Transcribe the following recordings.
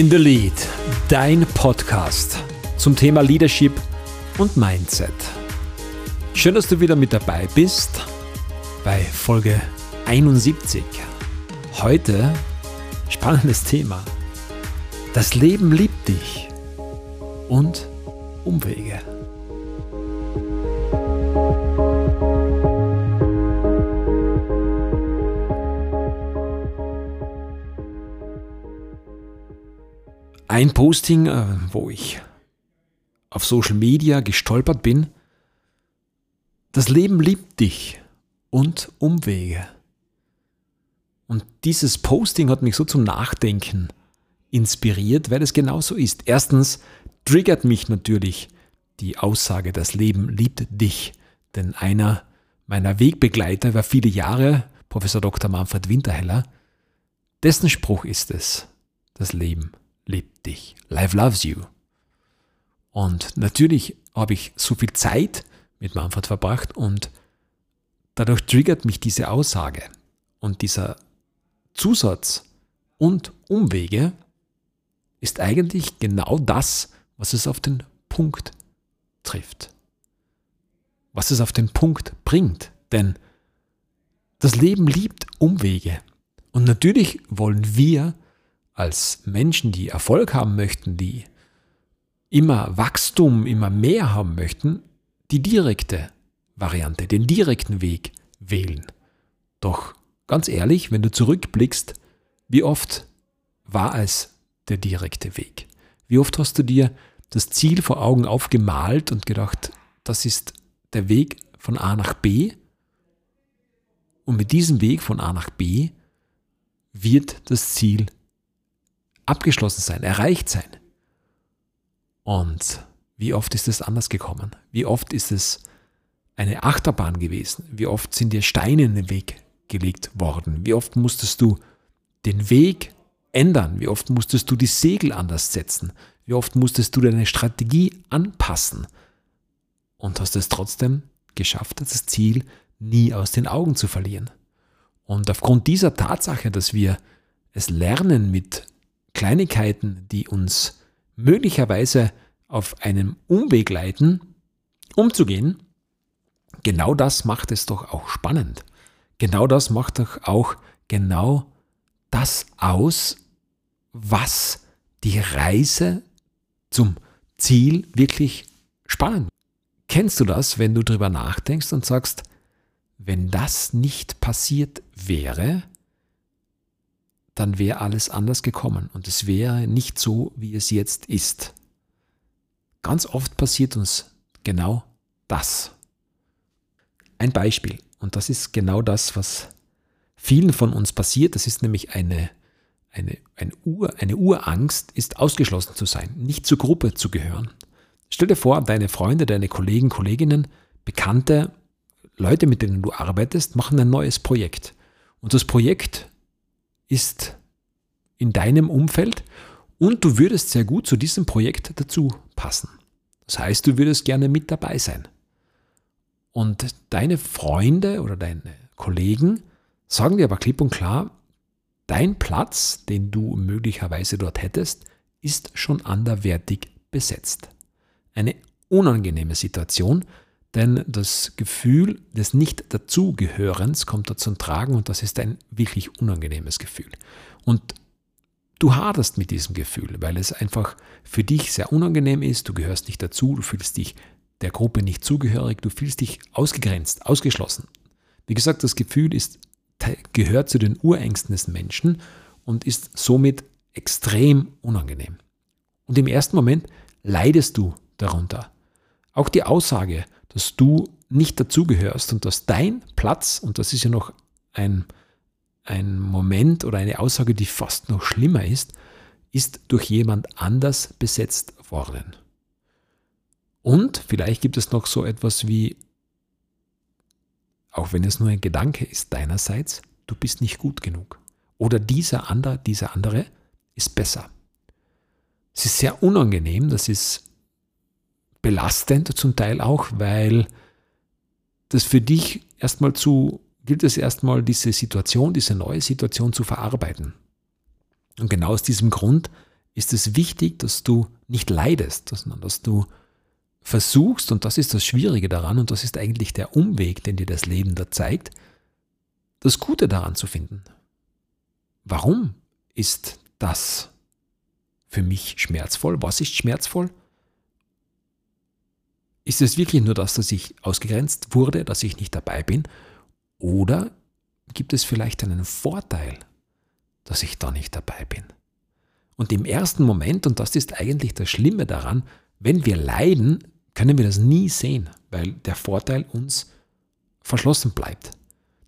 In the Lead, dein Podcast zum Thema Leadership und Mindset. Schön, dass du wieder mit dabei bist bei Folge 71. Heute spannendes Thema. Das Leben liebt dich und Umwege. Ein Posting, äh, wo ich auf Social Media gestolpert bin. Das Leben liebt dich und Umwege. Und dieses Posting hat mich so zum Nachdenken inspiriert, weil es genauso ist. Erstens triggert mich natürlich die Aussage, das Leben liebt dich. Denn einer meiner Wegbegleiter war viele Jahre, Professor Dr. Manfred Winterheller, dessen Spruch ist es, das Leben liebt dich. Life loves you. Und natürlich habe ich so viel Zeit mit Manfred verbracht und dadurch triggert mich diese Aussage und dieser Zusatz und Umwege ist eigentlich genau das, was es auf den Punkt trifft. Was es auf den Punkt bringt. Denn das Leben liebt Umwege. Und natürlich wollen wir als Menschen, die Erfolg haben möchten, die immer Wachstum, immer mehr haben möchten, die direkte Variante, den direkten Weg wählen. Doch ganz ehrlich, wenn du zurückblickst, wie oft war es der direkte Weg? Wie oft hast du dir das Ziel vor Augen aufgemalt und gedacht, das ist der Weg von A nach B? Und mit diesem Weg von A nach B wird das Ziel abgeschlossen sein, erreicht sein. Und wie oft ist es anders gekommen? Wie oft ist es eine Achterbahn gewesen? Wie oft sind dir Steine in den Weg gelegt worden? Wie oft musstest du den Weg ändern? Wie oft musstest du die Segel anders setzen? Wie oft musstest du deine Strategie anpassen? Und hast es trotzdem geschafft, das Ziel nie aus den Augen zu verlieren. Und aufgrund dieser Tatsache, dass wir es lernen, mit Kleinigkeiten, die uns möglicherweise auf einem Umweg leiten, umzugehen, genau das macht es doch auch spannend. Genau das macht doch auch genau das aus, was die Reise zum Ziel wirklich spannend. Kennst du das, wenn du darüber nachdenkst und sagst, wenn das nicht passiert wäre, dann wäre alles anders gekommen und es wäre nicht so, wie es jetzt ist. Ganz oft passiert uns genau das. Ein Beispiel, und das ist genau das, was vielen von uns passiert, das ist nämlich eine, eine, eine, Ur, eine Urangst, ist ausgeschlossen zu sein, nicht zur Gruppe zu gehören. Stell dir vor, deine Freunde, deine Kollegen, Kolleginnen, Bekannte, Leute, mit denen du arbeitest, machen ein neues Projekt. Und das Projekt ist in deinem Umfeld und du würdest sehr gut zu diesem Projekt dazu passen. Das heißt, du würdest gerne mit dabei sein. Und deine Freunde oder deine Kollegen sagen dir aber klipp und klar, dein Platz, den du möglicherweise dort hättest, ist schon anderwertig besetzt. Eine unangenehme Situation, denn das Gefühl des Nicht-Dazugehörens kommt da zum Tragen und das ist ein wirklich unangenehmes Gefühl. Und du haderst mit diesem Gefühl, weil es einfach für dich sehr unangenehm ist, du gehörst nicht dazu, du fühlst dich der Gruppe nicht zugehörig, du fühlst dich ausgegrenzt, ausgeschlossen. Wie gesagt, das Gefühl ist, gehört zu den Urängsten des Menschen und ist somit extrem unangenehm. Und im ersten Moment leidest du darunter. Auch die Aussage, dass du nicht dazugehörst und dass dein Platz, und das ist ja noch ein, ein Moment oder eine Aussage, die fast noch schlimmer ist, ist durch jemand anders besetzt worden. Und vielleicht gibt es noch so etwas wie, auch wenn es nur ein Gedanke ist deinerseits, du bist nicht gut genug. Oder dieser andere, dieser andere ist besser. Es ist sehr unangenehm, das ist belastend zum Teil auch, weil das für dich erstmal zu, gilt es erstmal diese Situation, diese neue Situation zu verarbeiten. Und genau aus diesem Grund ist es wichtig, dass du nicht leidest, sondern dass du versuchst, und das ist das Schwierige daran, und das ist eigentlich der Umweg, den dir das Leben da zeigt, das Gute daran zu finden. Warum ist das für mich schmerzvoll? Was ist schmerzvoll? Ist es wirklich nur das, dass ich ausgegrenzt wurde, dass ich nicht dabei bin? Oder gibt es vielleicht einen Vorteil, dass ich da nicht dabei bin? Und im ersten Moment, und das ist eigentlich das Schlimme daran, wenn wir leiden, können wir das nie sehen, weil der Vorteil uns verschlossen bleibt.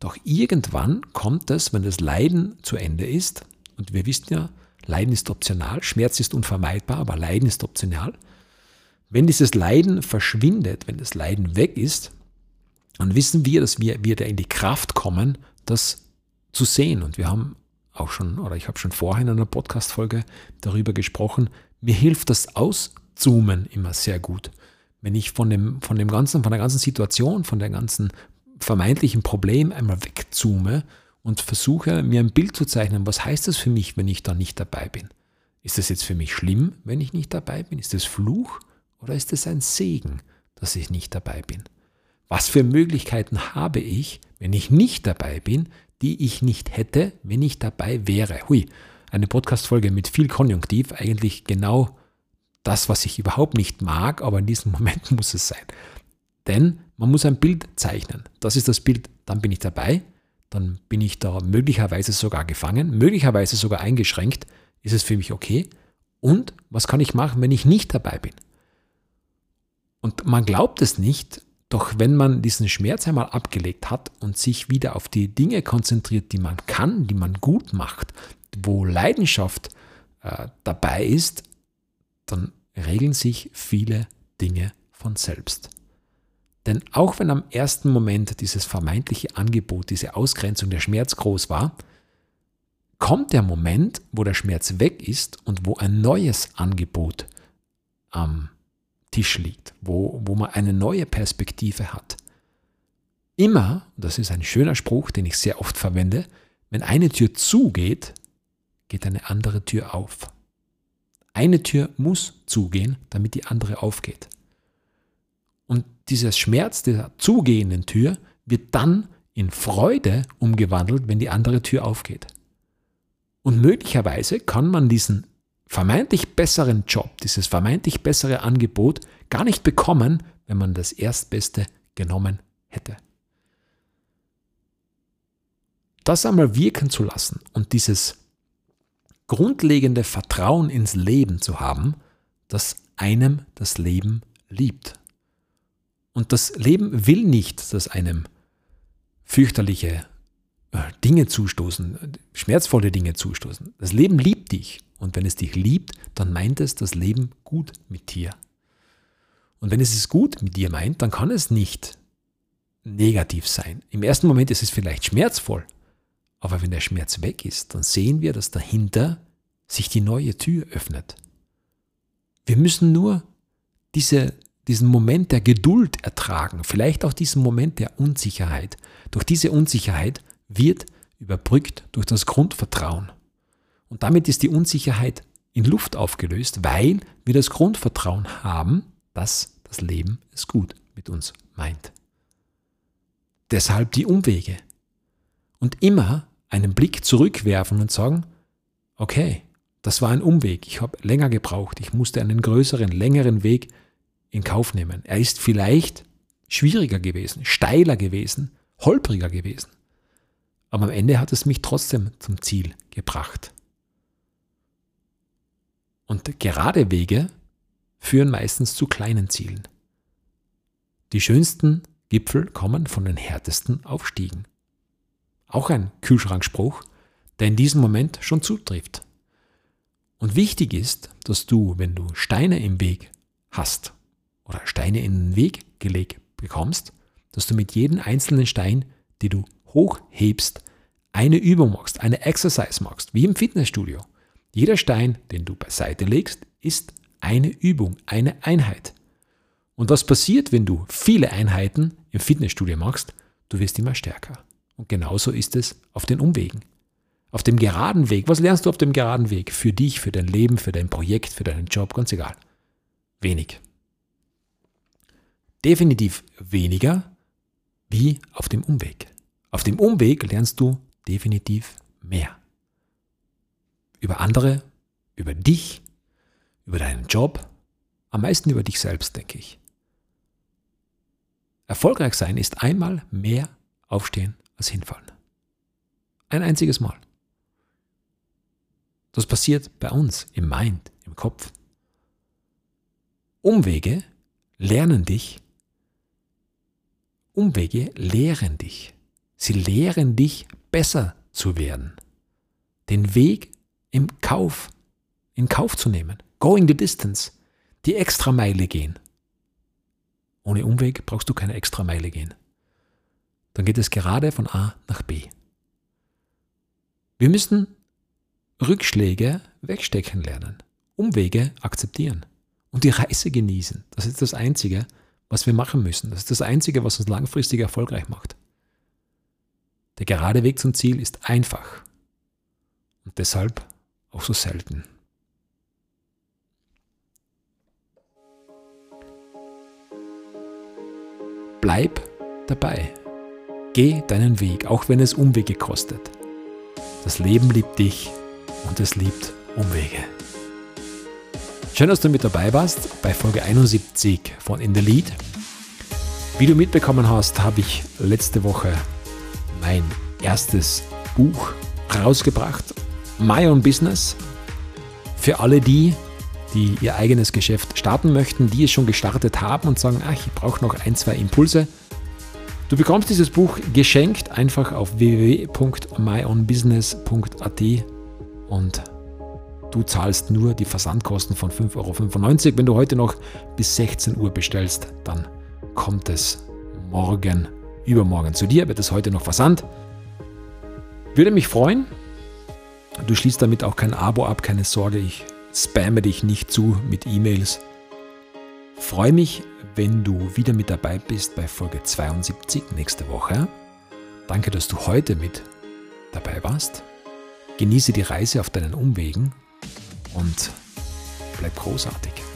Doch irgendwann kommt es, wenn das Leiden zu Ende ist, und wir wissen ja, Leiden ist optional, Schmerz ist unvermeidbar, aber Leiden ist optional. Wenn dieses Leiden verschwindet, wenn das Leiden weg ist, dann wissen wir, dass wir wieder in die Kraft kommen, das zu sehen. Und wir haben auch schon, oder ich habe schon vorher in einer Podcast-Folge darüber gesprochen, mir hilft das Auszoomen immer sehr gut. Wenn ich von dem, von dem ganzen, von der ganzen Situation, von der ganzen vermeintlichen Problem einmal wegzoome und versuche, mir ein Bild zu zeichnen, was heißt das für mich, wenn ich da nicht dabei bin? Ist das jetzt für mich schlimm, wenn ich nicht dabei bin? Ist das Fluch oder ist es ein Segen, dass ich nicht dabei bin? Was für Möglichkeiten habe ich, wenn ich nicht dabei bin, die ich nicht hätte, wenn ich dabei wäre? Hui, eine Podcast-Folge mit viel Konjunktiv, eigentlich genau das, was ich überhaupt nicht mag, aber in diesem Moment muss es sein. Denn man muss ein Bild zeichnen. Das ist das Bild, dann bin ich dabei, dann bin ich da möglicherweise sogar gefangen, möglicherweise sogar eingeschränkt. Ist es für mich okay? Und was kann ich machen, wenn ich nicht dabei bin? Und man glaubt es nicht, doch wenn man diesen Schmerz einmal abgelegt hat und sich wieder auf die Dinge konzentriert, die man kann, die man gut macht, wo Leidenschaft äh, dabei ist, dann regeln sich viele Dinge von selbst. Denn auch wenn am ersten Moment dieses vermeintliche Angebot, diese Ausgrenzung, der Schmerz groß war, kommt der Moment, wo der Schmerz weg ist und wo ein neues Angebot am Tisch liegt, wo, wo man eine neue Perspektive hat. Immer, das ist ein schöner Spruch, den ich sehr oft verwende, wenn eine Tür zugeht, geht eine andere Tür auf. Eine Tür muss zugehen, damit die andere aufgeht. Und dieser Schmerz der zugehenden Tür wird dann in Freude umgewandelt, wenn die andere Tür aufgeht. Und möglicherweise kann man diesen vermeintlich besseren Job, dieses vermeintlich bessere Angebot gar nicht bekommen, wenn man das Erstbeste genommen hätte. Das einmal wirken zu lassen und dieses grundlegende Vertrauen ins Leben zu haben, dass einem das Leben liebt. Und das Leben will nicht, dass einem fürchterliche Dinge zustoßen, schmerzvolle Dinge zustoßen. Das Leben liebt dich. Und wenn es dich liebt, dann meint es das Leben gut mit dir. Und wenn es es gut mit dir meint, dann kann es nicht negativ sein. Im ersten Moment ist es vielleicht schmerzvoll, aber wenn der Schmerz weg ist, dann sehen wir, dass dahinter sich die neue Tür öffnet. Wir müssen nur diese, diesen Moment der Geduld ertragen, vielleicht auch diesen Moment der Unsicherheit. Durch diese Unsicherheit wird überbrückt durch das Grundvertrauen. Und damit ist die Unsicherheit in Luft aufgelöst, weil wir das Grundvertrauen haben, dass das Leben es gut mit uns meint. Deshalb die Umwege. Und immer einen Blick zurückwerfen und sagen, okay, das war ein Umweg, ich habe länger gebraucht, ich musste einen größeren, längeren Weg in Kauf nehmen. Er ist vielleicht schwieriger gewesen, steiler gewesen, holpriger gewesen. Aber am Ende hat es mich trotzdem zum Ziel gebracht. Und gerade Wege führen meistens zu kleinen Zielen. Die schönsten Gipfel kommen von den härtesten Aufstiegen. Auch ein Kühlschrankspruch, der in diesem Moment schon zutrifft. Und wichtig ist, dass du, wenn du Steine im Weg hast oder Steine in den Weg gelegt bekommst, dass du mit jedem einzelnen Stein, die du hochhebst, eine Übung machst, eine Exercise machst, wie im Fitnessstudio. Jeder Stein, den du beiseite legst, ist eine Übung, eine Einheit. Und was passiert, wenn du viele Einheiten im Fitnessstudio machst? Du wirst immer stärker. Und genauso ist es auf den Umwegen. Auf dem geraden Weg, was lernst du auf dem geraden Weg? Für dich, für dein Leben, für dein Projekt, für deinen Job, ganz egal. Wenig. Definitiv weniger wie auf dem Umweg. Auf dem Umweg lernst du definitiv mehr. Über andere, über dich, über deinen Job, am meisten über dich selbst, denke ich. Erfolgreich sein ist einmal mehr aufstehen als hinfallen. Ein einziges Mal. Das passiert bei uns im Mind, im Kopf. Umwege lernen dich. Umwege lehren dich. Sie lehren dich, besser zu werden. Den Weg im Kauf, in Kauf zu nehmen. Going the distance. Die Extrameile gehen. Ohne Umweg brauchst du keine Extrameile gehen. Dann geht es gerade von A nach B. Wir müssen Rückschläge wegstecken lernen, Umwege akzeptieren und die Reise genießen. Das ist das Einzige, was wir machen müssen. Das ist das Einzige, was uns langfristig erfolgreich macht. Der gerade Weg zum Ziel ist einfach und deshalb auch so selten. Bleib dabei. Geh deinen Weg, auch wenn es Umwege kostet. Das Leben liebt dich und es liebt Umwege. Schön, dass du mit dabei warst bei Folge 71 von In the Lead. Wie du mitbekommen hast, habe ich letzte Woche mein erstes Buch rausgebracht, My Own Business. Für alle die, die ihr eigenes Geschäft starten möchten, die es schon gestartet haben und sagen, ach, ich brauche noch ein, zwei Impulse. Du bekommst dieses Buch geschenkt einfach auf www.myownbusiness.at und du zahlst nur die Versandkosten von 5,95 Euro. Wenn du heute noch bis 16 Uhr bestellst, dann kommt es morgen, übermorgen zu dir, wird es heute noch versandt. Würde mich freuen. Du schließt damit auch kein Abo ab, keine Sorge, ich spamme dich nicht zu mit E-Mails. Freue mich, wenn du wieder mit dabei bist bei Folge 72 nächste Woche. Danke, dass du heute mit dabei warst. Genieße die Reise auf deinen Umwegen und bleib großartig.